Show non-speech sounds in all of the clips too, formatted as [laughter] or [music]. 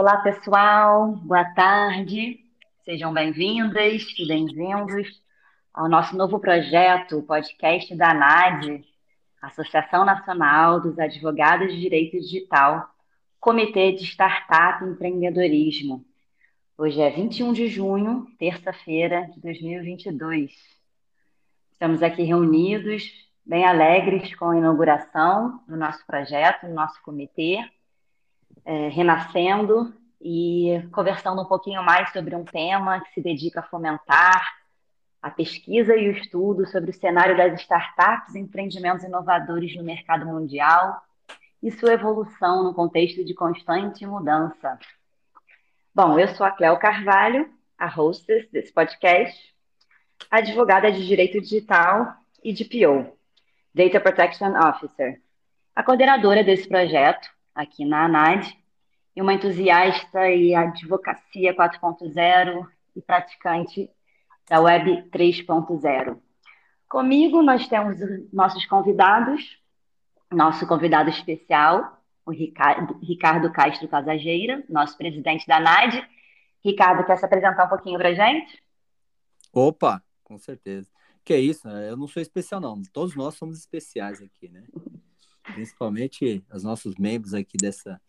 Olá, pessoal, boa tarde, sejam bem-vindas e bem-vindos ao nosso novo projeto, o podcast da ANAD, Associação Nacional dos Advogados de Direito Digital, Comitê de Startup e Empreendedorismo. Hoje é 21 de junho, terça-feira de 2022. Estamos aqui reunidos, bem alegres com a inauguração do nosso projeto, do nosso comitê é, renascendo e conversando um pouquinho mais sobre um tema que se dedica a fomentar a pesquisa e o estudo sobre o cenário das startups e empreendimentos inovadores no mercado mundial e sua evolução no contexto de constante mudança. Bom, eu sou a Cléo Carvalho, a hostess desse podcast, advogada de Direito Digital e DPO, Data Protection Officer, a coordenadora desse projeto aqui na ANAD, e uma entusiasta e advocacia 4.0 e praticante da Web 3.0. Comigo nós temos nossos convidados, nosso convidado especial, o Ricardo, Ricardo Castro Casageira, nosso presidente da ANAD. Ricardo, quer se apresentar um pouquinho para a gente? Opa, com certeza. Que é isso, né? eu não sou especial não, todos nós somos especiais aqui, né? [laughs] principalmente os nossos membros aqui dessa,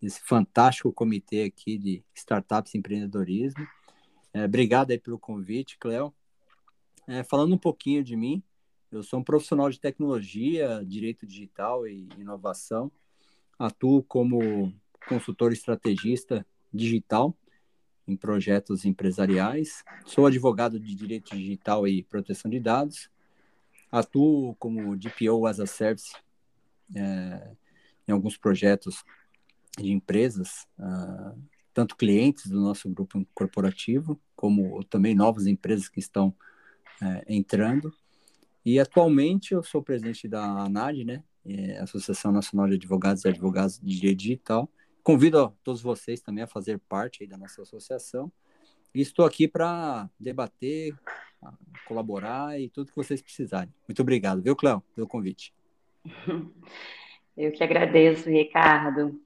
desse fantástico comitê aqui de startups e empreendedorismo. É, obrigado aí pelo convite, Cléo. É, falando um pouquinho de mim, eu sou um profissional de tecnologia, direito digital e inovação. Atuo como consultor estrategista digital em projetos empresariais. Sou advogado de direito digital e proteção de dados. Atuo como DPO as a Service é, em alguns projetos de empresas, uh, tanto clientes do nosso grupo corporativo, como também novas empresas que estão uh, entrando. E atualmente eu sou presidente da ANAD, né, é Associação Nacional de Advogados e Advogados de Direito Digital. Convido todos vocês também a fazer parte da nossa associação. E estou aqui para debater, colaborar e tudo que vocês precisarem. Muito obrigado, viu, Cléo, pelo convite. [laughs] Eu que agradeço, Ricardo.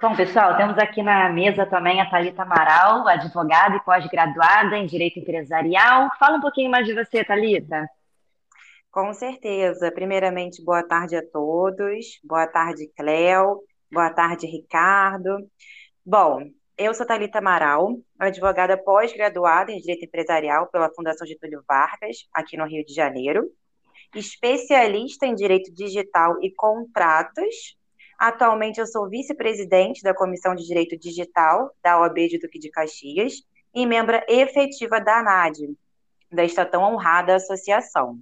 Bom, pessoal, temos aqui na mesa também a Thalita Amaral, advogada e pós-graduada em Direito Empresarial. Fala um pouquinho mais de você, Thalita. Com certeza. Primeiramente, boa tarde a todos. Boa tarde, Cléo. Boa tarde, Ricardo. Bom, eu sou Thalita Amaral, advogada pós-graduada em Direito Empresarial pela Fundação Getúlio Vargas, aqui no Rio de Janeiro especialista em direito digital e contratos. Atualmente eu sou vice-presidente da Comissão de Direito Digital da OAB de Duque de Caxias e membro efetiva da ANAD, desta tão honrada associação.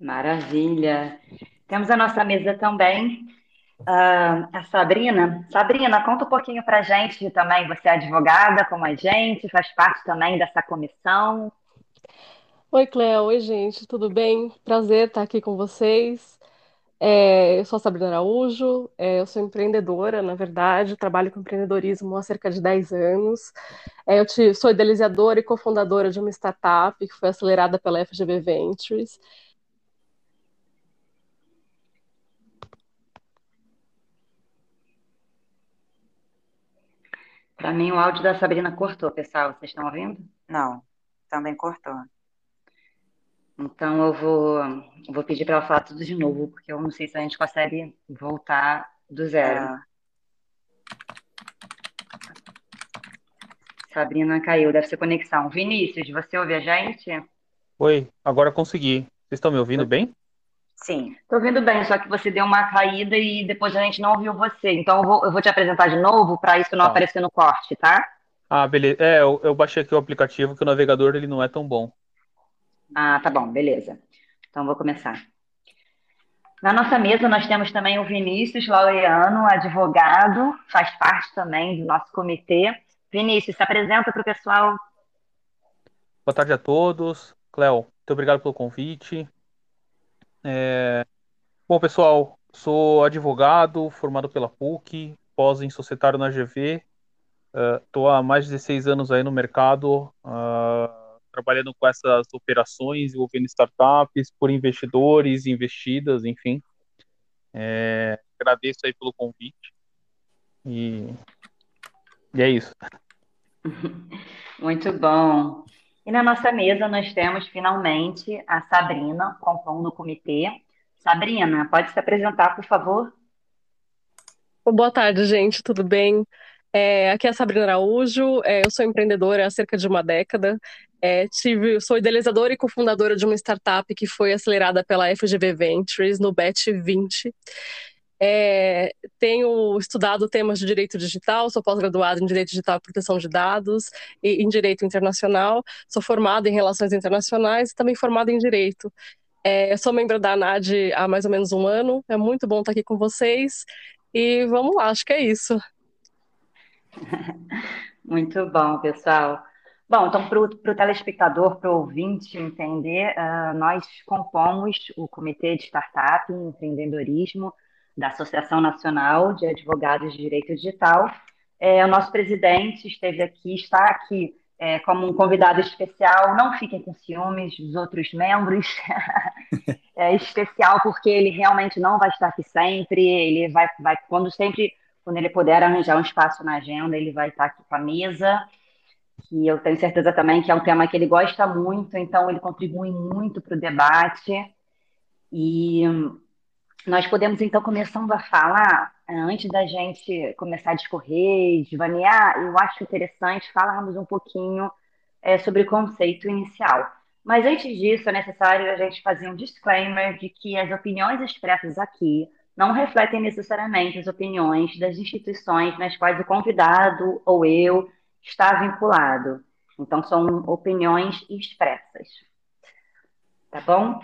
Maravilha. Temos a nossa mesa também, uh, a Sabrina. Sabrina, conta um pouquinho para gente também. Você é advogada como a gente, faz parte também dessa comissão. Oi, Cléo. Oi, gente. Tudo bem? Prazer estar aqui com vocês. É, eu sou a Sabrina Araújo, é, eu sou empreendedora, na verdade, trabalho com empreendedorismo há cerca de 10 anos. É, eu te, sou idealizadora e cofundadora de uma startup que foi acelerada pela FGV Ventures. Para mim, o áudio da Sabrina cortou, pessoal. Vocês estão ouvindo? Não, também cortou. Então eu vou, vou pedir para ela falar tudo de novo, porque eu não sei se a gente consegue voltar do zero. É. Sabrina caiu, deve ser conexão. Vinícius, você ouve a gente? Oi, agora consegui. Vocês estão me ouvindo bem? Sim. Estou ouvindo bem, só que você deu uma caída e depois a gente não ouviu você. Então eu vou, eu vou te apresentar de novo para isso não tá. aparecer no corte, tá? Ah, beleza. É, eu, eu baixei aqui o aplicativo que o navegador ele não é tão bom. Ah, tá bom, beleza. Então vou começar. Na nossa mesa nós temos também o Vinícius Laureano, advogado, faz parte também do nosso comitê. Vinícius, se apresenta para o pessoal. Boa tarde a todos. Cléo, muito obrigado pelo convite. É... Bom, pessoal, sou advogado, formado pela PUC, pós em societário na GV. Estou uh, há mais de 16 anos aí no mercado. Uh trabalhando com essas operações envolvendo startups, por investidores, investidas, enfim. É, agradeço aí pelo convite. E, e é isso. [laughs] Muito bom. E na nossa mesa nós temos finalmente a Sabrina, compondo o comitê. Sabrina, pode se apresentar, por favor? Boa tarde, gente, tudo bem? É, aqui é a Sabrina Araújo, é, eu sou empreendedora há cerca de uma década. É, tive, sou idealizadora e cofundadora de uma startup que foi acelerada pela FGV Ventures no BET 20. É, tenho estudado temas de direito digital, sou pós-graduada em direito digital e proteção de dados e em direito internacional, sou formada em relações internacionais e também formada em direito. É, sou membro da ANAD há mais ou menos um ano, é muito bom estar aqui com vocês e vamos lá, acho que é isso. [laughs] Muito bom, pessoal. Bom, então, para o telespectador, para o ouvinte entender, uh, nós compomos o Comitê de Startup e Empreendedorismo da Associação Nacional de Advogados de Direito Digital. É, o nosso presidente esteve aqui, está aqui é, como um convidado especial. Não fiquem com ciúmes dos outros membros. [laughs] é especial porque ele realmente não vai estar aqui sempre. Ele vai, vai quando sempre, quando ele puder arranjar um espaço na agenda, ele vai estar aqui com a mesa. Que eu tenho certeza também que é um tema que ele gosta muito, então ele contribui muito para o debate. E nós podemos, então, começando a falar, eh, antes da gente começar a discorrer, desvanear, eu acho interessante falarmos um pouquinho é, sobre o conceito inicial. Mas antes disso, é necessário a gente fazer um disclaimer de que as opiniões expressas aqui não refletem necessariamente as opiniões das instituições nas quais o convidado ou eu está vinculado. Então, são opiniões expressas. Tá bom?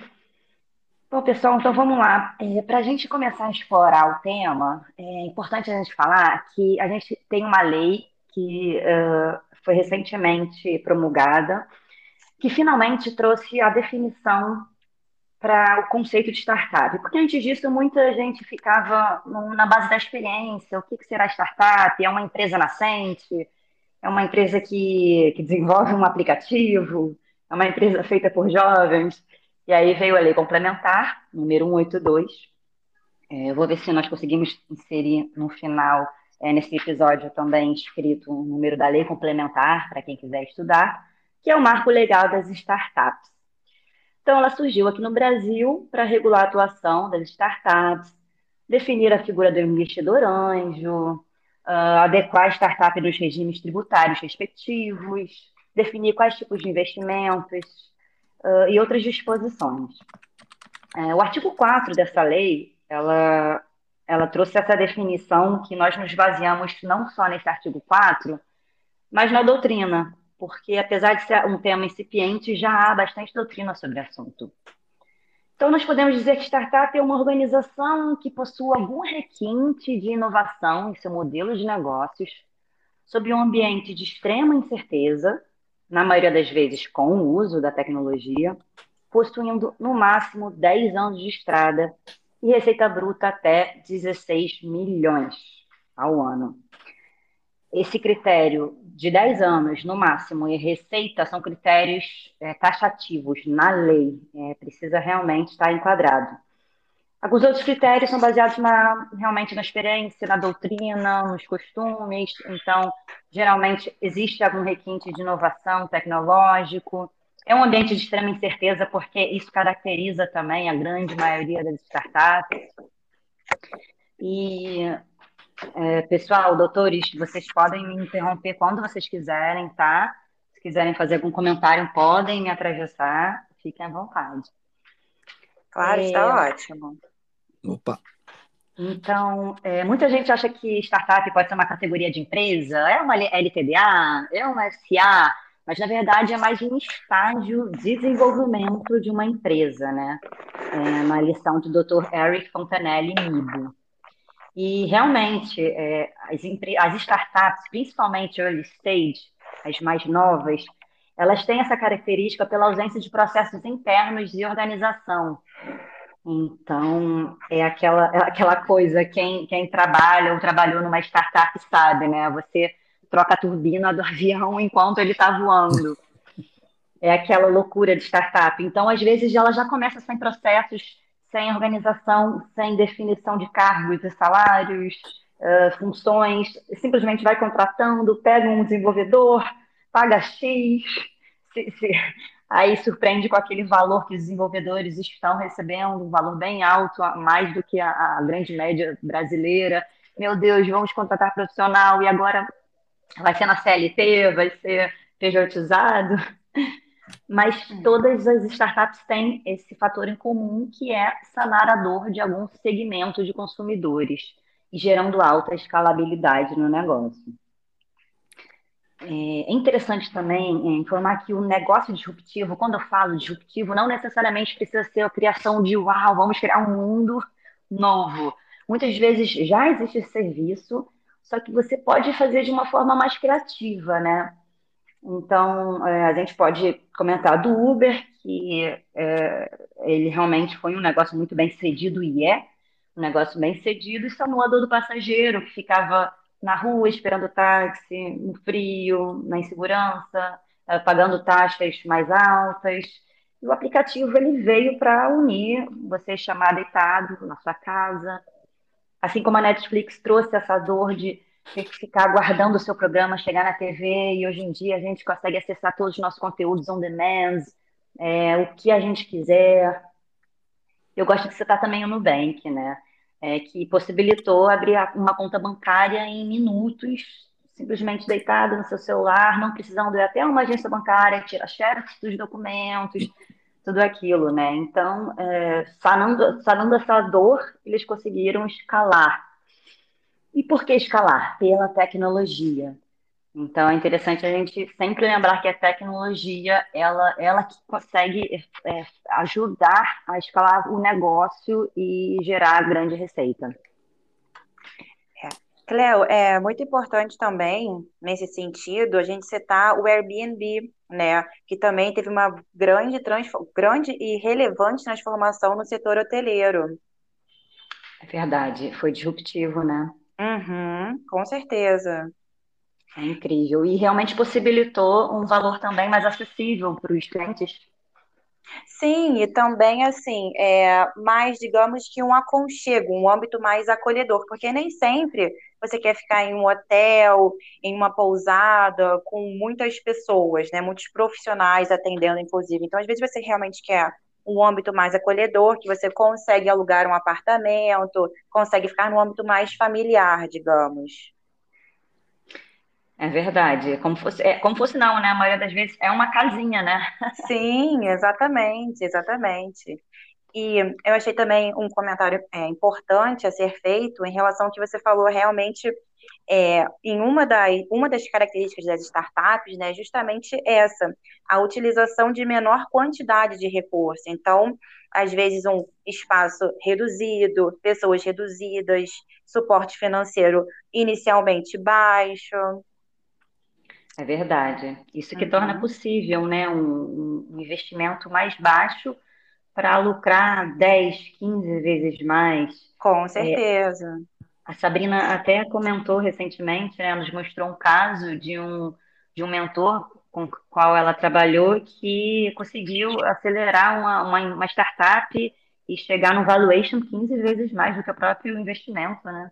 Bom, pessoal, então vamos lá. É, Para a gente começar a explorar o tema, é importante a gente falar que a gente tem uma lei que uh, foi recentemente promulgada, que finalmente trouxe a definição para o conceito de startup. Porque antes disso, muita gente ficava na base da experiência: o que, que será startup? É uma empresa nascente? É uma empresa que, que desenvolve um aplicativo? É uma empresa feita por jovens? E aí veio a lei complementar, número 182. É, eu vou ver se nós conseguimos inserir no final, é, nesse episódio também escrito o número da lei complementar, para quem quiser estudar, que é o marco legal das startups. Então, ela surgiu aqui no Brasil para regular a atuação das startups, definir a figura do investidor anjo, uh, adequar a startup nos regimes tributários respectivos, definir quais tipos de investimentos, uh, e outras disposições. É, o artigo 4 dessa lei, ela, ela trouxe essa definição que nós nos baseamos não só nesse artigo 4, mas na doutrina, porque apesar de ser um tema incipiente, já há bastante doutrina sobre o assunto. Então, nós podemos dizer que startup é uma organização que possui algum requinte de inovação em seu modelo de negócios, sob um ambiente de extrema incerteza, na maioria das vezes com o uso da tecnologia, possuindo no máximo 10 anos de estrada e receita bruta até 16 milhões ao ano. Esse critério de 10 anos no máximo e receita são critérios é, taxativos na lei, é, precisa realmente estar enquadrado. Alguns outros critérios são baseados na, realmente na experiência, na doutrina, nos costumes. Então, geralmente, existe algum requinte de inovação tecnológico. É um ambiente de extrema incerteza, porque isso caracteriza também a grande maioria das startups. E, é, pessoal, doutores, vocês podem me interromper quando vocês quiserem, tá? Se quiserem fazer algum comentário, podem me atravessar. Fiquem à vontade. Claro, está é... ótimo. Opa! Então, é, muita gente acha que startup pode ser uma categoria de empresa, é uma LTDA, é uma SA, mas na verdade é mais um estágio de desenvolvimento de uma empresa, né? É uma lição do Dr. Eric Fontanelli Nibo. E realmente, é, as, as startups, principalmente early stage, as mais novas, elas têm essa característica pela ausência de processos internos de organização. Então, é aquela, é aquela coisa, quem, quem trabalha ou trabalhou numa startup sabe, né? Você troca a turbina do [laughs] avião enquanto ele está voando. É aquela loucura de startup. Então, às vezes, ela já começa sem processos, sem organização, sem definição de cargos e salários, uh, funções, simplesmente vai contratando, pega um desenvolvedor, paga X, se, se, aí surpreende com aquele valor que os desenvolvedores estão recebendo, um valor bem alto, mais do que a, a grande média brasileira. Meu Deus, vamos contratar profissional e agora vai ser na CLT, vai ser pejotizado. Mas todas as startups têm esse fator em comum, que é sanar a dor de algum segmento de consumidores, gerando alta escalabilidade no negócio. É interessante também é, informar que o negócio disruptivo, quando eu falo disruptivo, não necessariamente precisa ser a criação de uau, vamos criar um mundo novo. Muitas vezes já existe esse serviço, só que você pode fazer de uma forma mais criativa, né? Então, é, a gente pode comentar do Uber, que é, ele realmente foi um negócio muito bem cedido e é um negócio bem cedido, e dor do passageiro que ficava na rua esperando táxi, no frio, na insegurança, é, pagando taxas mais altas. E o aplicativo ele veio para unir você chamar deitado na sua casa, assim como a Netflix trouxe essa dor de ter que ficar aguardando o seu programa chegar na TV e hoje em dia a gente consegue acessar todos os nossos conteúdos on demand, é, o que a gente quiser. Eu gosto de citar também o Nubank, né? É, que possibilitou abrir uma conta bancária em minutos, simplesmente deitado no seu celular, não precisando ir até uma agência bancária, tirar xerox dos documentos, tudo aquilo, né? Então, é, sanando, sanando essa dor, eles conseguiram escalar e por que escalar? Pela tecnologia. Então é interessante a gente sempre lembrar que a tecnologia ela, ela que consegue é, ajudar a escalar o negócio e gerar grande receita. É. Cleo, é muito importante também, nesse sentido, a gente citar o Airbnb, né, que também teve uma grande, grande e relevante transformação no setor hoteleiro. É verdade, foi disruptivo, né? Uhum, com certeza. É incrível. E realmente possibilitou um valor também mais acessível para os clientes. Sim, e também assim, é mais, digamos que um aconchego, um âmbito mais acolhedor, porque nem sempre você quer ficar em um hotel, em uma pousada, com muitas pessoas, né? Muitos profissionais atendendo, inclusive. Então, às vezes, você realmente quer um âmbito mais acolhedor, que você consegue alugar um apartamento, consegue ficar no âmbito mais familiar, digamos. É verdade. Como fosse, é, como fosse não, né? A maioria das vezes é uma casinha, né? Sim, exatamente, exatamente. E eu achei também um comentário é, importante a ser feito em relação ao que você falou realmente é, em uma, das uma das características das startups, né, justamente essa, a utilização de menor quantidade de recurso. Então, às vezes, um espaço reduzido, pessoas reduzidas, suporte financeiro inicialmente baixo. É verdade. Isso que uhum. torna possível né, um, um investimento mais baixo para lucrar 10, 15 vezes mais. Com é, certeza. É, a Sabrina até comentou recentemente, né, nos mostrou um caso de um, de um mentor com o qual ela trabalhou que conseguiu acelerar uma, uma, uma startup e chegar no valuation 15 vezes mais do que o próprio investimento, né?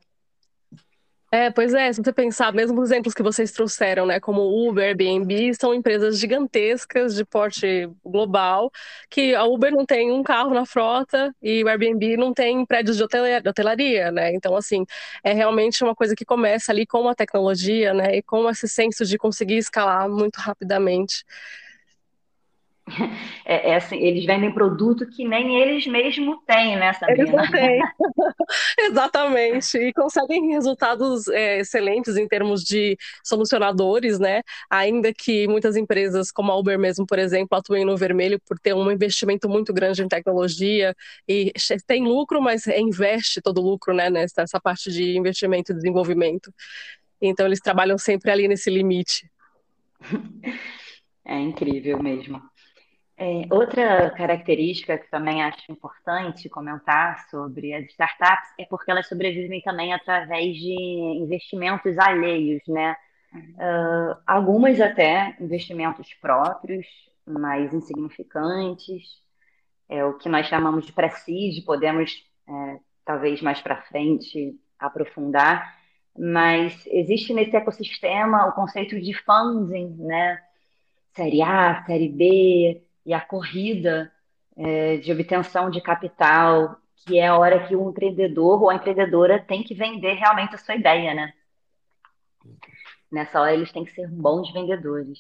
É, pois é, se você pensar, mesmo os exemplos que vocês trouxeram, né, como Uber, Airbnb, são empresas gigantescas de porte global, que a Uber não tem um carro na frota e o Airbnb não tem prédios de hotelaria, né? Então, assim, é realmente uma coisa que começa ali com a tecnologia, né, e com esse senso de conseguir escalar muito rapidamente. É, é, assim, eles vendem produto que nem eles mesmos têm, né, Sabrina? Eles não têm. [laughs] Exatamente. E conseguem resultados é, excelentes em termos de solucionadores, né? Ainda que muitas empresas, como a Uber mesmo, por exemplo, atuem no vermelho por ter um investimento muito grande em tecnologia e tem lucro, mas investe todo o lucro, né, nessa, nessa parte de investimento e desenvolvimento. Então, eles trabalham sempre ali nesse limite. [laughs] É incrível mesmo. É, outra característica que também acho importante comentar sobre as startups é porque elas sobrevivem também através de investimentos alheios, né? Uh, algumas até investimentos próprios, mais insignificantes, é o que nós chamamos de presídio, podemos é, talvez mais para frente aprofundar, mas existe nesse ecossistema o conceito de funding, né? Série A, Série B e a corrida é, de obtenção de capital, que é a hora que o empreendedor ou a empreendedora tem que vender realmente a sua ideia, né? Nessa hora eles têm que ser bons vendedores.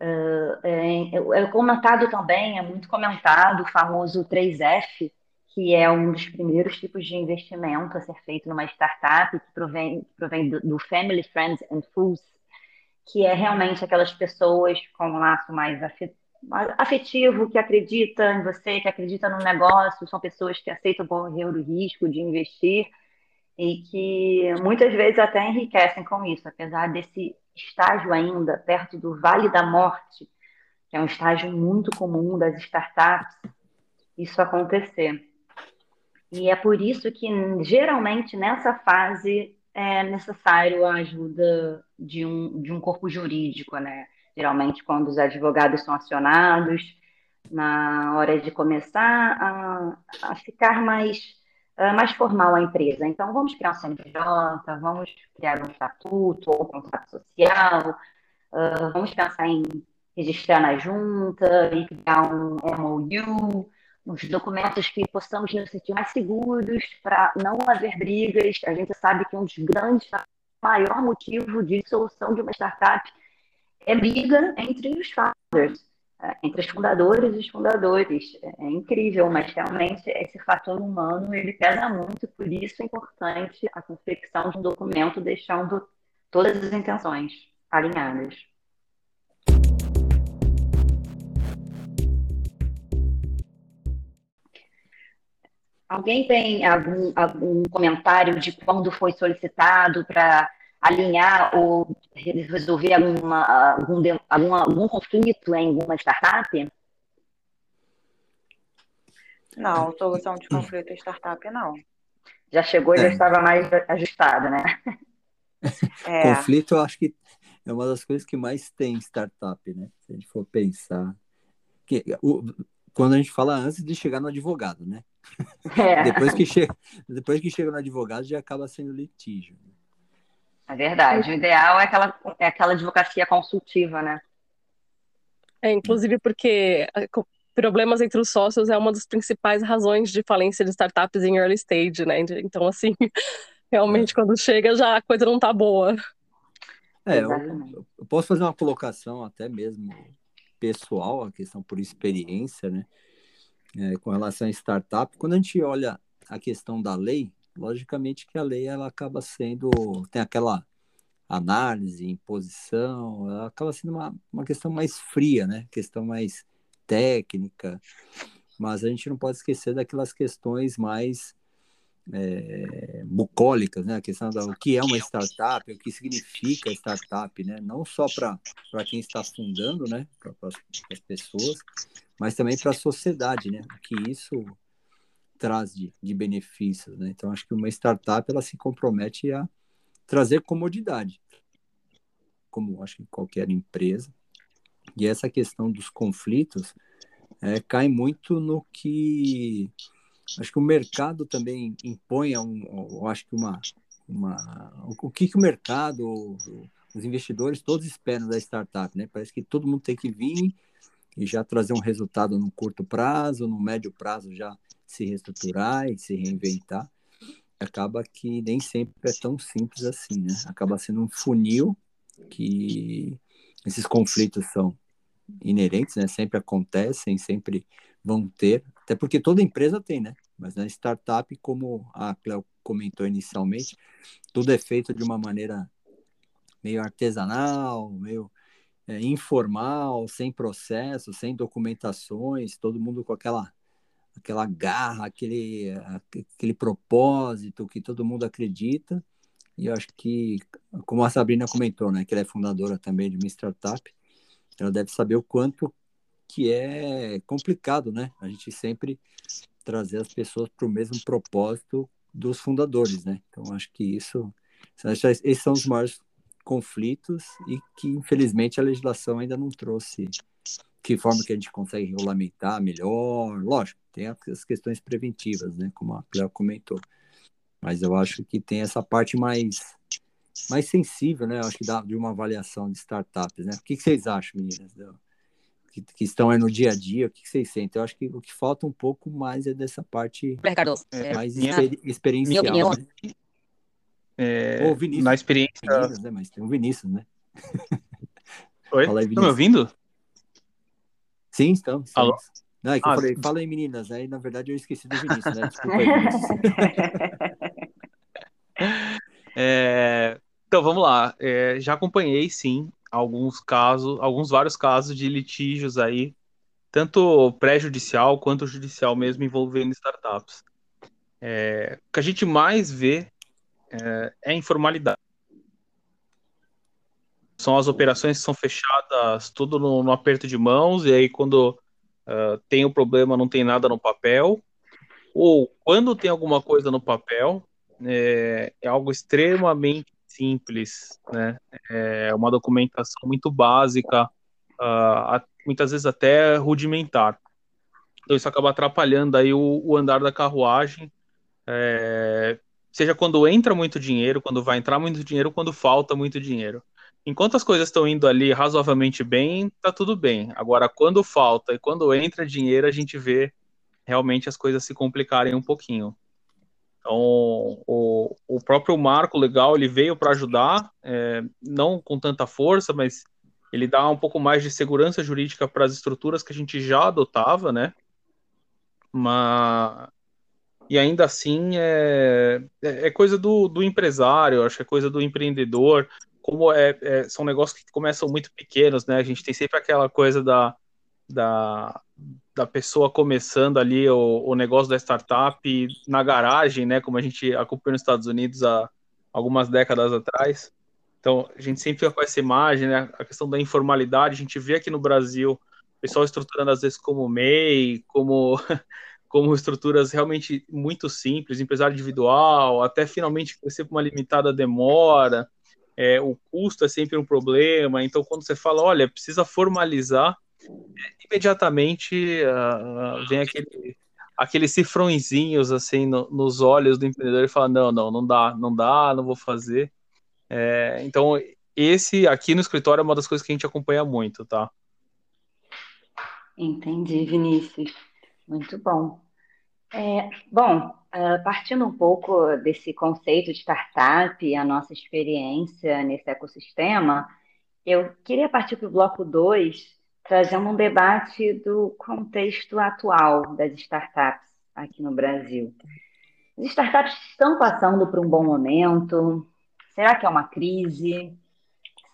Uh, é, é, comentado também, é muito comentado o famoso 3F, que é um dos primeiros tipos de investimento a ser feito numa startup, que provém, provém do, do Family, Friends and Fools, que é realmente aquelas pessoas com um laço mais afetivo, que acredita em você, que acredita no negócio, são pessoas que aceitam correr o risco de investir e que muitas vezes até enriquecem com isso, apesar desse estágio ainda perto do Vale da Morte, que é um estágio muito comum das startups, isso acontecer. E é por isso que geralmente nessa fase é necessário a ajuda de um, de um corpo jurídico, né? Geralmente quando os advogados são acionados, na hora de começar a, a ficar mais uh, mais formal a empresa. Então, vamos criar um CNPJ, vamos criar um estatuto ou um contrato social, uh, vamos pensar em registrar na junta e criar um MOU, uns documentos que possamos nos sentir mais seguros para não haver brigas. A gente sabe que um dos grandes, maior motivo de dissolução de uma startup é briga entre os founders. É, entre os fundadores e os fundadores. É, é incrível, mas realmente esse fator humano ele pesa muito, por isso é importante a confecção de um documento deixando todas as intenções alinhadas. Alguém tem algum, algum comentário de quando foi solicitado para alinhar ou resolver alguma, algum, algum, algum conflito em alguma startup? Não, solução de conflito em startup não. Já chegou e é. já estava mais ajustado, né? [laughs] É. Conflito, eu acho que é uma das coisas que mais tem em startup, né? Se a gente for pensar. Que, o, quando a gente fala antes de chegar no advogado, né? É. [laughs] depois, que chega, depois que chega no advogado, já acaba sendo litígio. Né? É verdade. O ideal é aquela, é aquela advocacia consultiva, né? É, inclusive porque é, problemas entre os sócios é uma das principais razões de falência de startups em early stage, né? Então, assim, [laughs] realmente, é. quando chega, já a coisa não tá boa. É, eu, eu, posso fazer uma colocação até mesmo pessoal, a questão por experiência, né? É, com relação a startup, quando a gente olha a questão da lei, logicamente que a lei ela acaba sendo tem aquela análise, imposição, ela acaba sendo uma, uma questão mais fria, né? Questão mais técnica, mas a gente não pode esquecer daquelas questões mais é, bucólicas, né? A questão do que é uma startup, o que significa startup, né? Não só para quem está fundando, né? Para as pessoas, mas também para a sociedade, né? O que isso traz de, de benefícios, né? Então acho que uma startup ela se compromete a trazer comodidade, como acho que qualquer empresa. E essa questão dos conflitos é, cai muito no que acho que o mercado também impõe um, acho que uma, uma o que, que o mercado, os investidores todos esperam da startup, né? Parece que todo mundo tem que vir e já trazer um resultado no curto prazo, no médio prazo já se reestruturar e se reinventar, acaba que nem sempre é tão simples assim, né? Acaba sendo um funil que esses conflitos são inerentes, né? Sempre acontecem, sempre vão ter, até porque toda empresa tem, né? Mas na startup, como a Cleo comentou inicialmente, tudo é feito de uma maneira meio artesanal, meio é, informal, sem processo, sem documentações, todo mundo com aquela aquela garra, aquele, aquele propósito que todo mundo acredita. E eu acho que, como a Sabrina comentou, né, que ela é fundadora também de uma startup, ela deve saber o quanto que é complicado, né? A gente sempre trazer as pessoas para o mesmo propósito dos fundadores, né? Então, acho que isso, esses são os maiores conflitos e que, infelizmente, a legislação ainda não trouxe que forma que a gente consegue regulamentar melhor. Lógico, tem as questões preventivas, né? Como a Cléo comentou. Mas eu acho que tem essa parte mais mais sensível, né? Eu acho que dá de uma avaliação de startups, né? O que, que vocês acham, meninas? Que, que, estão aí no dia a dia, o que, que vocês sentem? Eu acho que o que falta um pouco mais é dessa parte Ricardo, mais é, exper experiencial. Minha opinião, né? É, Ou Vinícius. Na experiência. Meninas, né? Mas tem o Vinícius, né? Oi? Estão me ouvindo? Sim, estamos. Alô? Não, é que ah, eu falei, fala aí, meninas. Aí, na verdade, eu esqueci do Vinícius, né? Desculpa aí, Vinícius. [laughs] é, então, vamos lá. É, já acompanhei, sim, alguns casos, alguns vários casos de litígios aí, tanto pré-judicial quanto judicial mesmo, envolvendo startups. É, o que a gente mais vê é, é informalidade. São as operações que são fechadas tudo no, no aperto de mãos, e aí quando uh, tem o um problema não tem nada no papel, ou quando tem alguma coisa no papel, é, é algo extremamente simples, né? É uma documentação muito básica, uh, muitas vezes até rudimentar. Então isso acaba atrapalhando aí o, o andar da carruagem, é, seja quando entra muito dinheiro, quando vai entrar muito dinheiro, quando falta muito dinheiro. Enquanto as coisas estão indo ali razoavelmente bem, tá tudo bem. Agora, quando falta e quando entra dinheiro, a gente vê realmente as coisas se complicarem um pouquinho. Então, o, o próprio marco legal ele veio para ajudar, é, não com tanta força, mas ele dá um pouco mais de segurança jurídica para as estruturas que a gente já adotava, né? Mas e ainda assim é, é, é coisa do, do empresário, acho que é coisa do empreendedor. Como é, é, são negócios que começam muito pequenos, né? A gente tem sempre aquela coisa da, da, da pessoa começando ali o, o negócio da startup na garagem, né? Como a gente acompanhou nos Estados Unidos há algumas décadas atrás. Então, a gente sempre fica com essa imagem, né? A questão da informalidade, a gente vê aqui no Brasil o pessoal estruturando às vezes como MEI, como [laughs] como estruturas realmente muito simples, empresário individual, até finalmente crescer por uma limitada demora, é, o custo é sempre um problema, então quando você fala, olha, precisa formalizar, é, imediatamente uh, vem aquele, aqueles cifrõezinhos assim no, nos olhos do empreendedor e fala, não, não, não dá, não dá, não vou fazer. É, então, esse aqui no escritório é uma das coisas que a gente acompanha muito, tá? Entendi, Vinícius. Muito bom. É, bom, uh, partindo um pouco desse conceito de startup e a nossa experiência nesse ecossistema, eu queria partir para o bloco 2, trazendo um debate do contexto atual das startups aqui no Brasil. As startups estão passando por um bom momento? Será que é uma crise?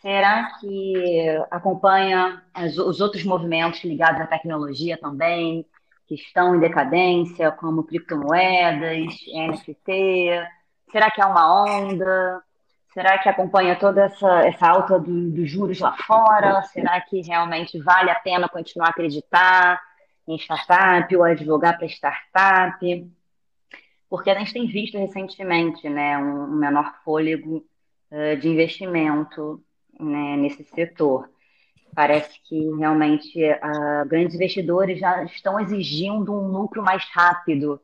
Será que acompanha os outros movimentos ligados à tecnologia também, que estão em decadência, como criptomoedas, NFT? Será que é uma onda? Será que acompanha toda essa, essa alta do, dos juros lá fora? Será que realmente vale a pena continuar a acreditar em startup ou advogar para startup? Porque a gente tem visto recentemente né, um, menor fôlego uh, de investimento né, nesse setor. Parece que realmente uh, grandes investidores já estão exigindo um lucro mais rápido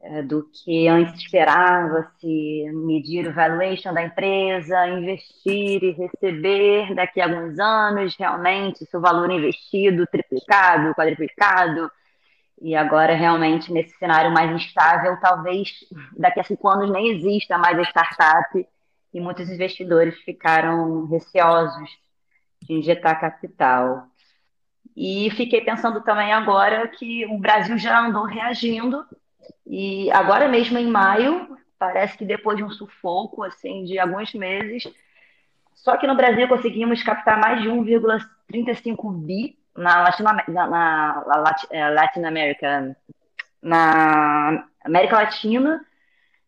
uh, do que antes esperava-se, medir o valuation da empresa, investir e receber daqui a alguns anos realmente seu valor investido triplicado, quadruplicado. E agora, realmente, nesse cenário mais instável, talvez daqui a cinco anos nem exista mais a startup e muitos investidores ficaram receosos de injetar capital. E fiquei pensando também agora que o Brasil já andou reagindo, e agora mesmo em maio, parece que depois de um sufoco assim de alguns meses, só que no Brasil conseguimos captar mais de 1,35 bi na na é, Latin America, na América Latina,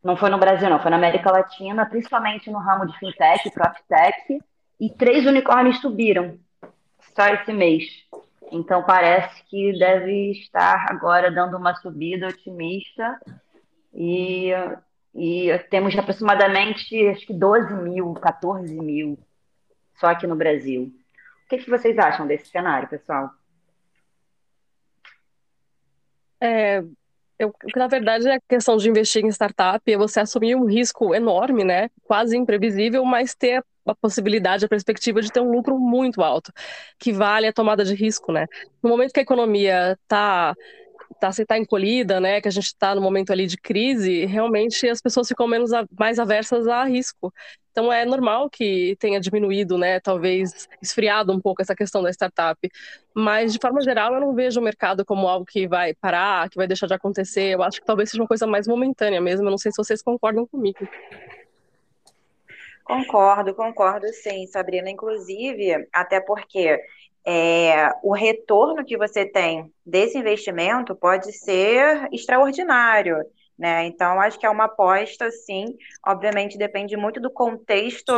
não foi no Brasil, não, foi na América Latina, principalmente no ramo de fintech, proptech, e três unicórnios subiram só esse mês. Então parece que deve estar agora dando uma subida otimista e, e temos aproximadamente acho que 12 mil, 14 mil só aqui no Brasil. O que, que vocês acham desse cenário, pessoal? É, Eu, na verdade, a questão de investir em startup é você assumir um risco enorme, né? Quase imprevisível, mas ter a possibilidade, a perspectiva de ter um lucro muito alto, que vale a tomada de risco, né? No momento que a economia está tá, se tá encolhida, né, que a gente está no momento ali de crise, realmente as pessoas ficam menos a, mais aversas a risco. Então é normal que tenha diminuído, né, talvez esfriado um pouco essa questão da startup. Mas de forma geral, eu não vejo o mercado como algo que vai parar, que vai deixar de acontecer. Eu acho que talvez seja uma coisa mais momentânea mesmo. Eu não sei se vocês concordam comigo. Concordo, concordo sim, Sabrina. Inclusive, até porque é, o retorno que você tem desse investimento pode ser extraordinário, né? Então, acho que é uma aposta, sim. Obviamente, depende muito do contexto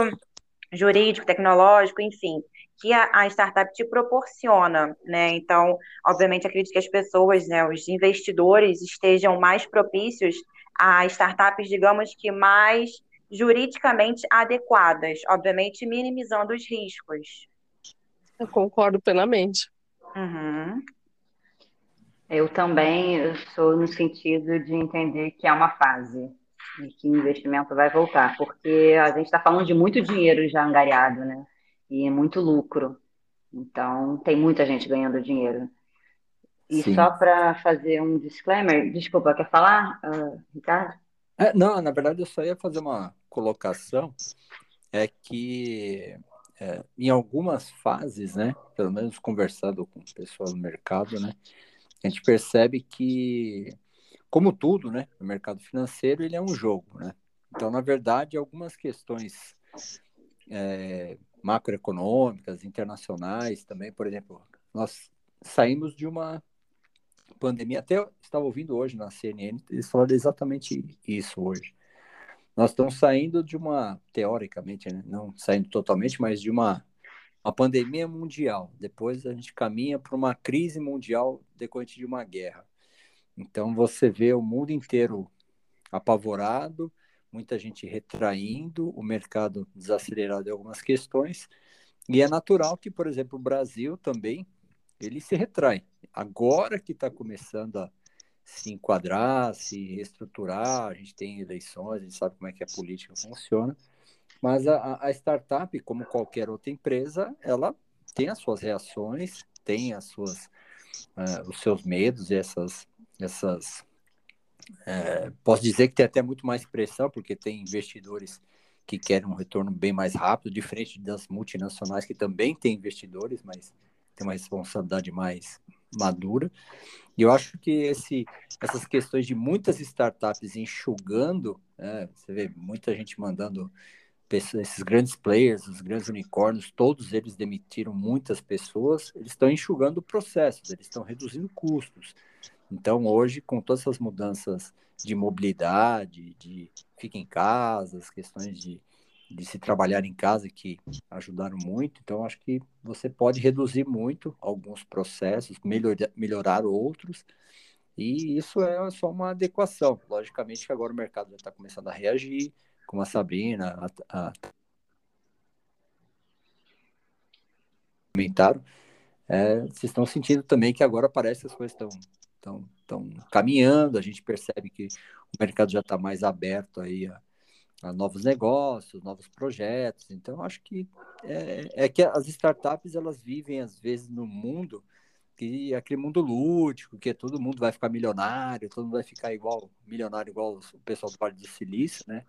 jurídico, tecnológico, enfim, que a, a, startup te proporciona, né? Então, obviamente, acredito que as pessoas, né, os investidores estejam mais propícios a startups, digamos que mais juridicamente adequadas, obviamente minimizando os riscos. Eu concordo plenamente. Uhum. Eu também sou no sentido de entender que é uma fase e que o investimento vai voltar, porque a gente está falando de muito dinheiro já angariado, né? E muito lucro. Então, tem muita gente ganhando dinheiro. E Sim. só para fazer um disclaimer, desculpa, quer falar, uh, Ricardo? É, não, na verdade eu só ia fazer uma colocação, é que é, em algumas fases, né, pelo menos conversando com pessoas do mercado, né, a gente percebe que, como tudo, né, no mercado financeiro, ele é um jogo, né. Então, na verdade, algumas questões é, macroeconômicas, internacionais também, por exemplo, nós saímos de uma pandemia, até estava ouvindo hoje na CNN, eles falaram exatamente isso hoje. Nós estamos saindo de uma, teoricamente, né? não saindo totalmente, mas de uma, uma pandemia mundial. Depois a gente caminha para uma crise mundial decorrente de uma guerra. Então você vê o mundo inteiro apavorado, muita gente retraindo, o mercado desacelerado em algumas questões, e é natural que, por exemplo, o Brasil também ele se retrai. Agora que está começando a se enquadrar, se reestruturar, a gente tem eleições, a gente sabe como é que a política funciona, mas a, a startup, como qualquer outra empresa, ela tem as suas reações, tem as suas, uh, os seus medos essas, essas é, posso dizer que tem até muito mais pressão, porque tem investidores que querem um retorno bem mais rápido, diferente das multinacionais que também têm investidores, mas tem uma responsabilidade mais madura. E eu acho que esse, essas questões de muitas startups enxugando, né, você vê muita gente mandando pessoas, esses grandes players, os grandes unicórnios, todos eles demitiram muitas pessoas, eles estão enxugando processos, eles estão reduzindo custos. Então, hoje, com todas essas mudanças de mobilidade, de fica em casa, as questões de de se trabalhar em casa que ajudaram muito. Então, acho que você pode reduzir muito alguns processos, melhor, melhorar outros, e isso é só uma adequação. Logicamente que agora o mercado já está começando a reagir, como a Sabrina, a, a... comentaram. É, vocês estão sentindo também que agora parece que as coisas estão estão, caminhando, a gente percebe que o mercado já está mais aberto aí a novos negócios, novos projetos. Então, acho que é, é, que as startups elas vivem às vezes no mundo que é aquele mundo lúdico, que todo mundo vai ficar milionário, todo mundo vai ficar igual milionário igual o pessoal do Vale do Silício, né?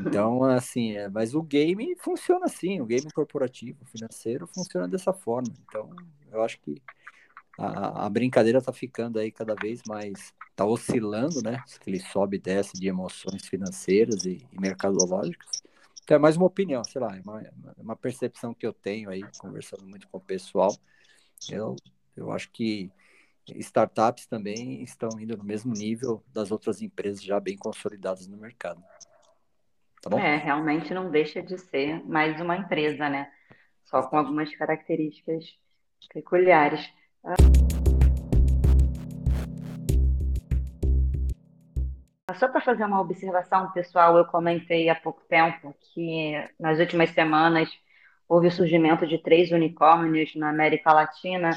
Então, assim, é, mas o game funciona assim, o game corporativo, financeiro funciona dessa forma. Então, eu acho que a, a brincadeira está ficando aí cada vez mais, está oscilando, né? Ele sobe e desce de emoções financeiras e, e mercadológicas. Então é mais uma opinião, sei lá, é uma, é uma percepção que eu tenho aí, conversando muito com o pessoal. Eu, eu acho que startups também estão indo no mesmo nível das outras empresas já bem consolidadas no mercado. Tá bom? É, realmente não deixa de ser mais uma empresa, né? Só com algumas características peculiares. Só para fazer uma observação pessoal, eu comentei há pouco tempo que nas últimas semanas houve o surgimento de três unicórnios na América Latina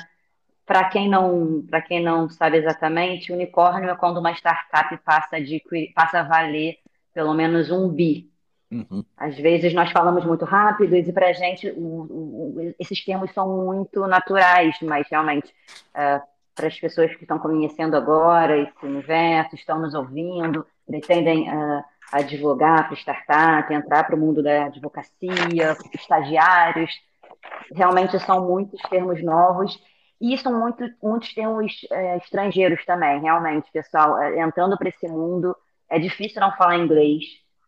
para quem não para quem não sabe exatamente, unicórnio é quando uma startup passa de passa a valer pelo menos um bi. Uhum. Às vezes nós falamos muito rápido e para a gente o, o, esses termos são muito naturais, mas realmente uh, para as pessoas que estão conhecendo agora esse universo, estão nos ouvindo, pretendem uh, advogar para startup, entrar para o mundo da advocacia, estagiários, realmente são muitos termos novos e são muito, muitos termos é, estrangeiros também, realmente, pessoal. É, entrando para esse mundo, é difícil não falar inglês.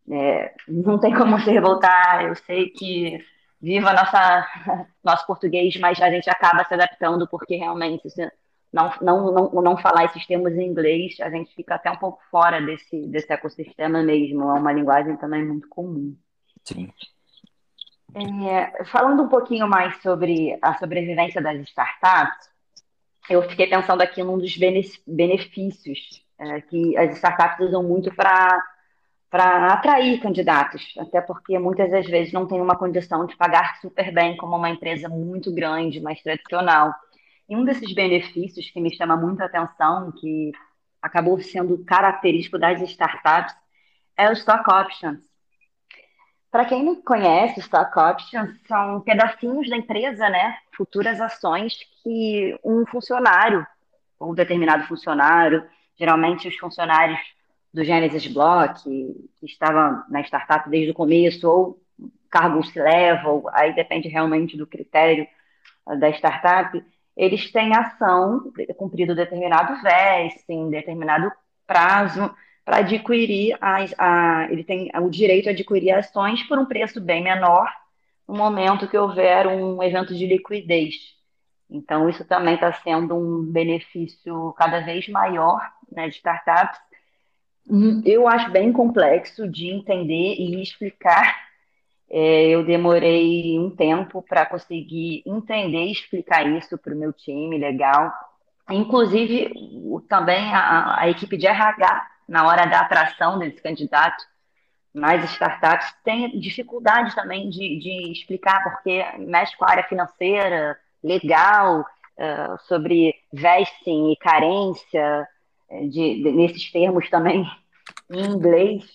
É, não tem como se revoltar. Eu sei que viva nossa, [laughs] nosso português, mas a gente acaba se adaptando, porque realmente, se não, não, não, não falar esses termos em inglês, a gente fica até um pouco fora desse, desse ecossistema mesmo. É uma linguagem também muito comum. Sim. É, falando um pouquinho mais sobre a sobrevivência das startups, eu fiquei pensando aqui num dos benefícios é, que as startups usam muito para para atrair candidatos, até porque muitas das vezes não tem uma condição de pagar super bem como uma empresa muito grande, mais tradicional. E um desses benefícios que me chama muito a atenção, que acabou sendo característico das startups, é o stock options. Para quem não conhece, stock options são pedacinhos da empresa, né? Futuras ações que um funcionário, ou um determinado funcionário, geralmente os funcionários do Genesis Block, que estava na startup desde o começo, ou cargo level, aí depende realmente do critério da startup, eles têm ação, cumprido determinado vesting, determinado prazo, para adquirir, as, a, ele tem o direito de adquirir ações por um preço bem menor no momento que houver um evento de liquidez. Então, isso também está sendo um benefício cada vez maior né, de startups. Eu acho bem complexo de entender e explicar. É, eu demorei um tempo para conseguir entender e explicar isso para o meu time, legal. Inclusive, também a, a equipe de RH na hora da atração desse candidato nas startups tem dificuldade também de, de explicar, porque mexe com a área financeira, legal, uh, sobre vesting e carência, de, de, nesses termos também em inglês,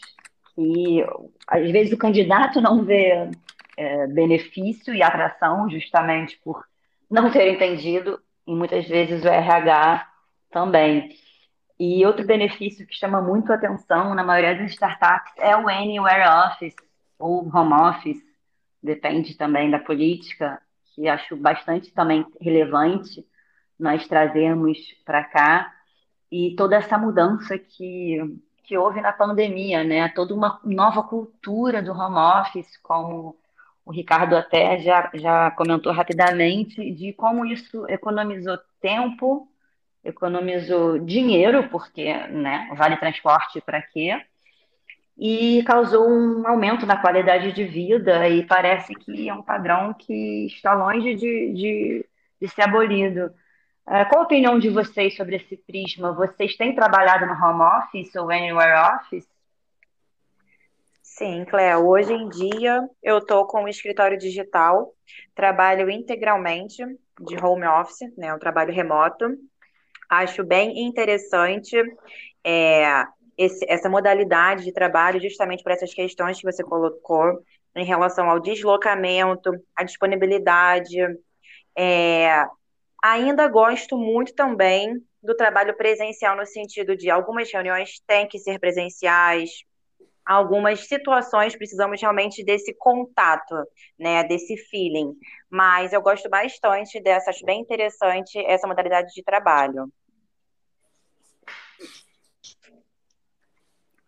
que às vezes o candidato não vê é, benefício e atração justamente por não ter entendido, e muitas vezes o RH também. E outro benefício que chama muito atenção na maioria das startups é o Anywhere Office, ou Home Office, depende também da política, que acho bastante também relevante nós trazermos para cá, e toda essa mudança que, que houve na pandemia, né? Toda uma nova cultura do home office, como o Ricardo até já, já comentou rapidamente, de como isso economizou tempo economizou dinheiro, porque né, vale transporte para quê? E causou um aumento na qualidade de vida, e parece que é um padrão que está longe de, de, de ser abolido. Uh, qual a opinião de vocês sobre esse prisma? Vocês têm trabalhado no home office ou anywhere office? Sim, Cléo. Hoje em dia eu estou com o escritório digital, trabalho integralmente de home office, né, um trabalho remoto. Acho bem interessante é, esse, essa modalidade de trabalho, justamente por essas questões que você colocou, em relação ao deslocamento, à disponibilidade. É, ainda gosto muito também do trabalho presencial, no sentido de algumas reuniões têm que ser presenciais, algumas situações precisamos realmente desse contato, né, desse feeling. Mas eu gosto bastante dessa, acho bem interessante essa modalidade de trabalho.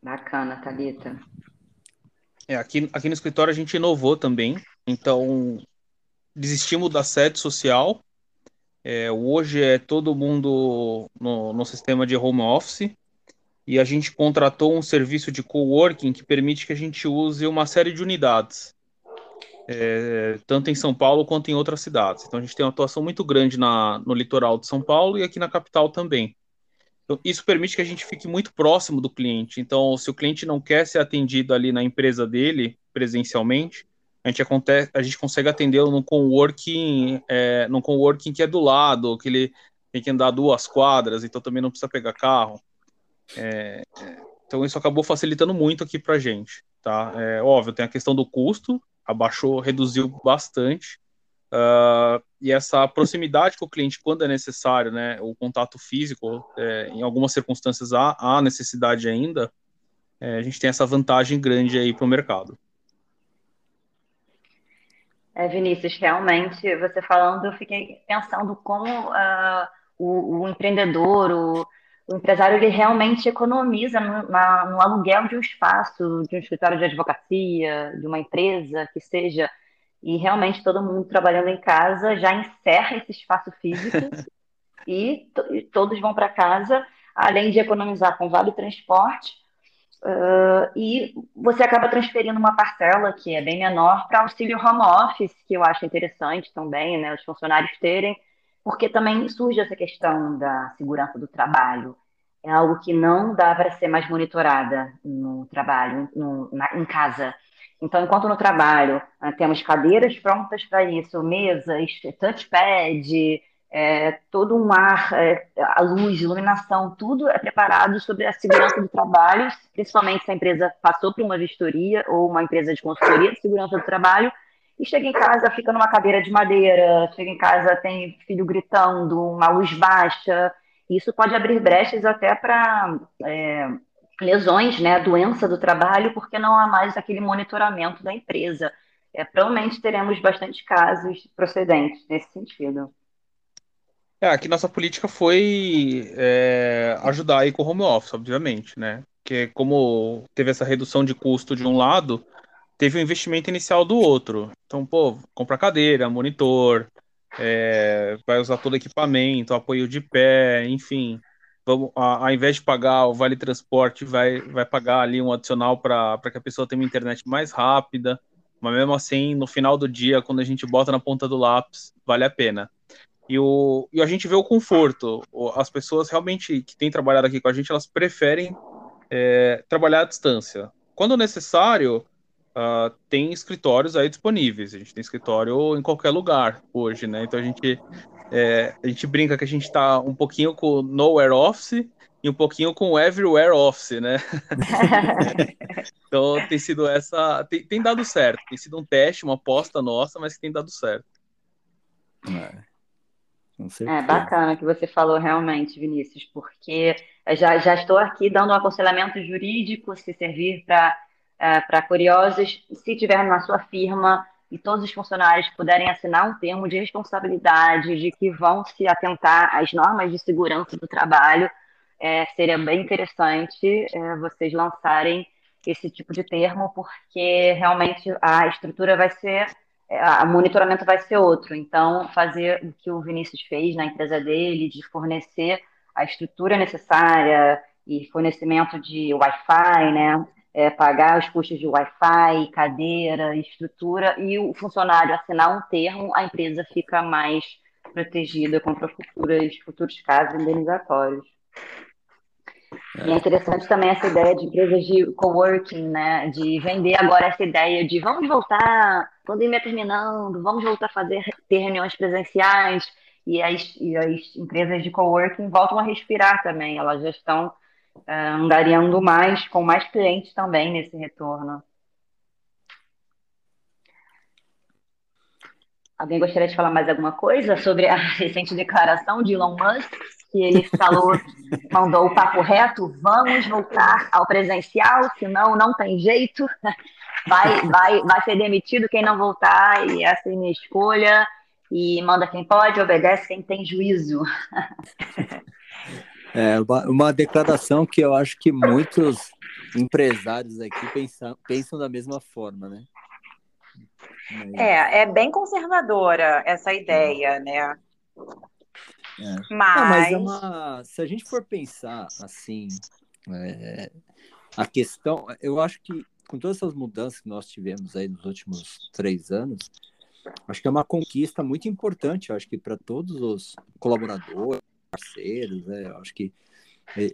Bacana, Thalita. É, aqui, aqui no escritório a gente inovou também, então desistimos da sede social. É, hoje é todo mundo no, no sistema de home office e a gente contratou um serviço de coworking que permite que a gente use uma série de unidades, é, tanto em São Paulo quanto em outras cidades. Então a gente tem uma atuação muito grande na, no litoral de São Paulo e aqui na capital também. Então, isso permite que a gente fique muito próximo do cliente. Então, se o cliente não quer ser atendido ali na empresa dele, presencialmente, a gente, acontece, a gente consegue atendê-lo no coworking, é, no coworking que é do lado, que ele tem que andar duas quadras, então também não precisa pegar carro. É, então isso acabou facilitando muito aqui para gente, tá? É, óbvio, tem a questão do custo, abaixou, reduziu bastante, uh, e essa proximidade com o cliente quando é necessário, né? O contato físico, é, em algumas circunstâncias há, há necessidade ainda. É, a gente tem essa vantagem grande aí para o mercado. É, Vinícius, realmente, você falando, eu fiquei pensando como uh, o, o, empreendedor, o, o, empresário, ele realmente economiza no, na, no, aluguel de um espaço, de um escritório de advocacia, de uma empresa, que seja, e realmente todo mundo trabalhando em casa já encerra esse espaço físico [laughs] e, e todos vão para casa, além de economizar com vale transporte, Uh, e você acaba transferindo uma parcela que é bem menor para auxílio home office, que eu acho interessante também, né, os funcionários terem, porque também surge essa questão da segurança do trabalho. É algo que não dá para ser mais monitorada no trabalho, no, na, em casa. Então, enquanto no trabalho uh, temos cadeiras prontas para isso, mesas, touchpad, é, todo um ar, é, a luz, iluminação, tudo é preparado sobre a segurança do trabalho, principalmente se a empresa passou por uma vistoria ou uma empresa de consultoria de segurança do trabalho, e chega em casa, fica numa cadeira de madeira, chega em casa, tem filho gritando, uma luz baixa, isso pode abrir brechas até para é, lesões, né, doença do trabalho, porque não há mais aquele monitoramento da empresa. É, provavelmente teremos bastante casos procedentes nesse sentido. É, aqui nossa política foi é, ajudar aí com o home office, obviamente, né? Porque como teve essa redução de custo de um lado, teve o um investimento inicial do outro. Então, pô, compra cadeira, monitor, é, vai usar todo equipamento, apoio de pé, enfim. Vamos, ao invés de pagar o vale transporte, vai, vai pagar ali um adicional para que a pessoa tenha uma internet mais rápida. Mas mesmo assim, no final do dia, quando a gente bota na ponta do lápis, vale a pena. E, o, e a gente vê o conforto. As pessoas realmente que têm trabalhado aqui com a gente, elas preferem é, trabalhar à distância. Quando necessário, uh, tem escritórios aí disponíveis. A gente tem escritório em qualquer lugar hoje, né? Então a gente, é, a gente brinca que a gente está um pouquinho com Nowhere Office e um pouquinho com Everywhere Office, né? [laughs] então tem sido essa. Tem, tem, dado certo. Tem sido um teste, uma aposta nossa, mas que tem dado certo. É. É bacana que você falou realmente, Vinícius, porque já, já estou aqui dando um aconselhamento jurídico, se servir para é, curiosos, se tiver na sua firma e todos os funcionários puderem assinar um termo de responsabilidade de que vão se atentar às normas de segurança do trabalho, é, seria bem interessante é, vocês lançarem esse tipo de termo, porque realmente a estrutura vai ser o monitoramento vai ser outro. Então, fazer o que o Vinícius fez na empresa dele, de fornecer a estrutura necessária e fornecimento de Wi-Fi, né? É, pagar os custos de Wi-Fi, cadeira, estrutura, e o funcionário assinar um termo, a empresa fica mais protegida contra futuros, futuros casos indenizatórios. E é interessante também essa ideia de empresas de coworking, né? De vender agora essa ideia de vamos voltar, pandemia terminando, vamos voltar a fazer ter reuniões presenciais. E as, e as empresas de coworking voltam a respirar também. Elas já estão uh, mais, com mais clientes também nesse retorno. Alguém gostaria de falar mais alguma coisa sobre a [laughs] recente declaração de Elon Musk que ele falou, [laughs] mandou o papo reto, vamos voltar ao presencial, senão não tem jeito, vai, vai, vai ser demitido quem não voltar, e essa é a minha escolha, e manda quem pode, obedece quem tem juízo. [laughs] É uma, uma declaração que eu acho que muitos empresários aqui pensam, pensam da mesma forma, né? É, é bem conservadora essa ideia, né? É. Mas... Não, mas é uma... se a gente for pensar assim, é... a questão, eu acho que com todas essas mudanças que nós tivemos aí nos últimos três anos, acho que é uma conquista muito importante, acho que para todos os colaboradores, parceiros, né? Acho que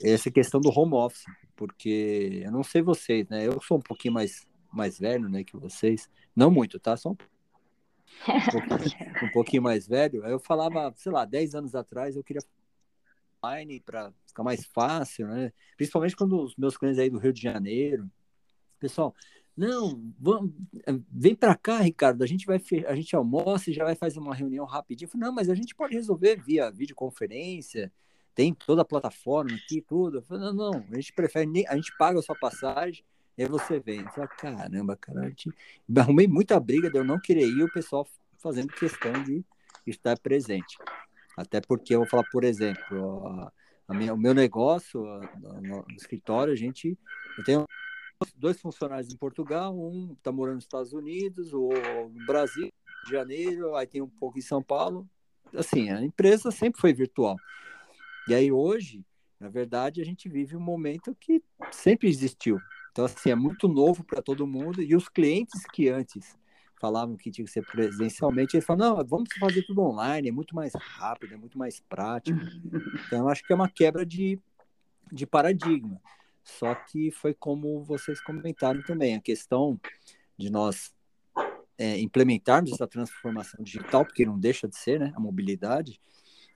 essa questão do home office, porque eu não sei vocês, né? Eu sou um pouquinho mais mais velho, né, que vocês, não muito, tá? Só um [laughs] um pouquinho, mais velho, eu falava, sei lá, 10 anos atrás eu queria online para ficar mais fácil, né? Principalmente quando os meus clientes aí do Rio de Janeiro, pessoal, não, vamos, vem para cá, Ricardo, a gente vai a gente almoça e já vai fazer uma reunião rapidinho. Falei, não, mas a gente pode resolver via videoconferência, tem toda a plataforma aqui, tudo. Falei, não, não, a gente prefere, a gente paga a sua passagem, e aí você vem. Eu falei, caramba, cara, gente... arrumei muita briga de eu não querer ir, o pessoal fazendo questão de estar presente. Até porque eu vou falar, por exemplo, a, a minha, o meu negócio, a, no escritório, a gente. Eu tenho dois funcionários em Portugal, um está morando nos Estados Unidos, ou no Brasil, Rio de Janeiro, aí tem um pouco em São Paulo. Assim, a empresa sempre foi virtual. E aí hoje, na verdade, a gente vive um momento que sempre existiu. Então, assim, é muito novo para todo mundo. E os clientes que antes falavam que tinha que ser presencialmente, eles falam, não, vamos fazer tudo online, é muito mais rápido, é muito mais prático. Então, eu acho que é uma quebra de, de paradigma. Só que foi como vocês comentaram também, a questão de nós é, implementarmos essa transformação digital, porque não deixa de ser, né, a mobilidade,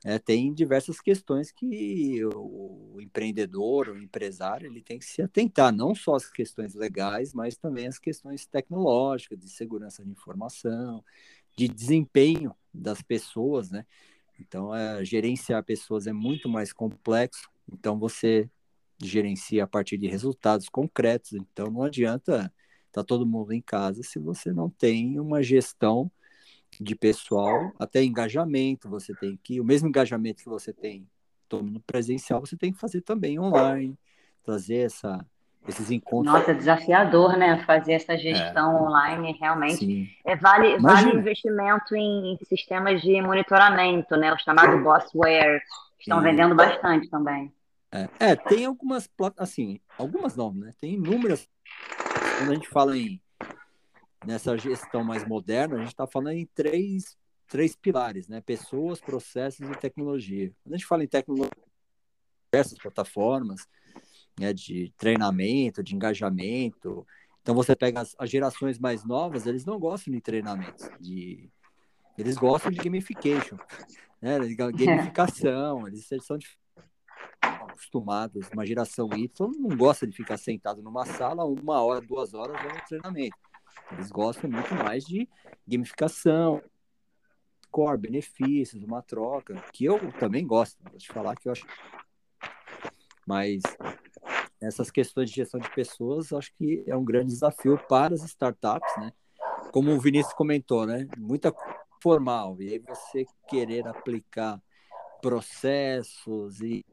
é, tem diversas questões que o, empreendedor, o empresário, ele tem que se atentar, não só as questões legais, mas também as questões tecnológicas, de segurança de informação, de desempenho das pessoas, né? Então, é, gerenciar pessoas é muito mais complexo, então você gerencia a partir de resultados concretos, então não adianta estar tá todo mundo em casa se você não tem uma gestão de pessoal, até engajamento, você tem que, o mesmo engajamento que você tem no presencial, você tem que fazer também online, trazer essa, esses encontros. Nossa, é desafiador, né? Fazer essa gestão é, online, realmente. É, vale, vale investimento em, sistemas de monitoramento, né? O chamado Bossware, que estão sim. vendendo bastante também. É, é, tem algumas, assim, algumas não, né? Tem inúmeras. Quando a gente fala em nessa gestão mais moderna, a gente está falando em três, três pilares, né? Pessoas, processos e tecnologia. Quando a gente fala em tecnologia, diversas plataformas né, de treinamento, de engajamento. Então você pega as, as gerações mais novas, eles não gostam de treinamento, de eles gostam de gamification, né? [laughs] Gamificação, eles são de acostumados, uma geração Y não gosta de ficar sentado numa sala uma hora, duas horas no treinamento. Eles gostam muito mais de gamificação, core, benefícios, uma troca, que eu também gosto, vou te falar que eu acho. Mas essas questões de gestão de pessoas, acho que é um grande desafio para as startups, né? Como o Vinícius comentou, né? Muita formal, e aí você querer aplicar processos e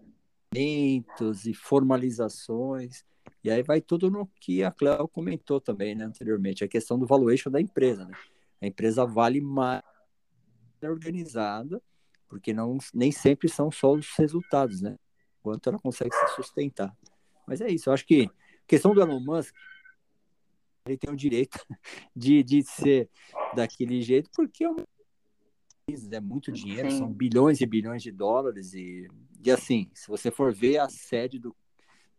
e formalizações, e aí vai tudo no que a Cléo comentou também, né, anteriormente, a questão do valuation da empresa, né? A empresa vale mais organizada, porque não, nem sempre são só os resultados, né? Quanto ela consegue se sustentar. Mas é isso, eu acho que a questão do Elon Musk, ele tem o direito [laughs] de, de ser daquele jeito, porque é muito dinheiro, Sim. são bilhões e bilhões de dólares, e, e assim, se você for ver a sede do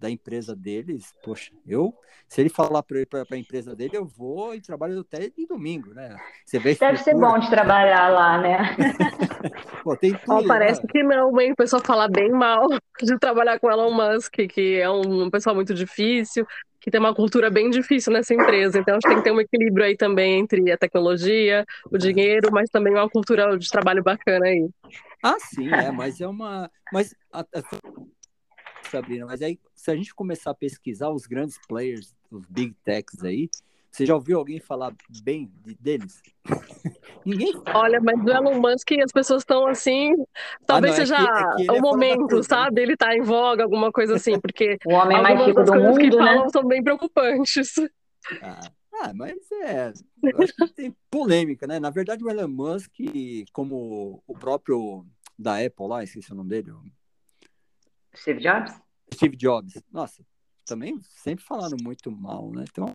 da empresa deles, poxa, eu, se ele falar para a empresa dele, eu vou e trabalho até de domingo, né? Você vê Deve ser bom de trabalhar lá, né? [laughs] Pô, tem tudo, oh, parece né? que não, hein? O pessoal fala bem mal [laughs] de trabalhar com Elon Musk, que é um, um pessoal muito difícil, que tem uma cultura bem difícil nessa empresa. Então, acho que tem que ter um equilíbrio aí também entre a tecnologia, o dinheiro, mas também uma cultura de trabalho bacana aí. Ah, sim, é, mas é uma. Mas a, a Sabrina, mas aí se a gente começar a pesquisar os grandes players, os big techs aí, você já ouviu alguém falar bem de, deles? [laughs] Ninguém Olha, mas do Elon Musk as pessoas estão assim. Talvez ah, não, é seja é que, é que o momento, né? sabe? Ele tá em voga, alguma coisa assim, porque [laughs] o homem mais rico do mundo, que né? falam são bem preocupantes. Ah, ah, mas é. Eu acho que tem polêmica, né? Na verdade, o Elon Musk, como o próprio da Apple lá, esqueci o nome dele, Steve Jobs? Steve Jobs. Nossa, também sempre falaram muito mal, né? Então,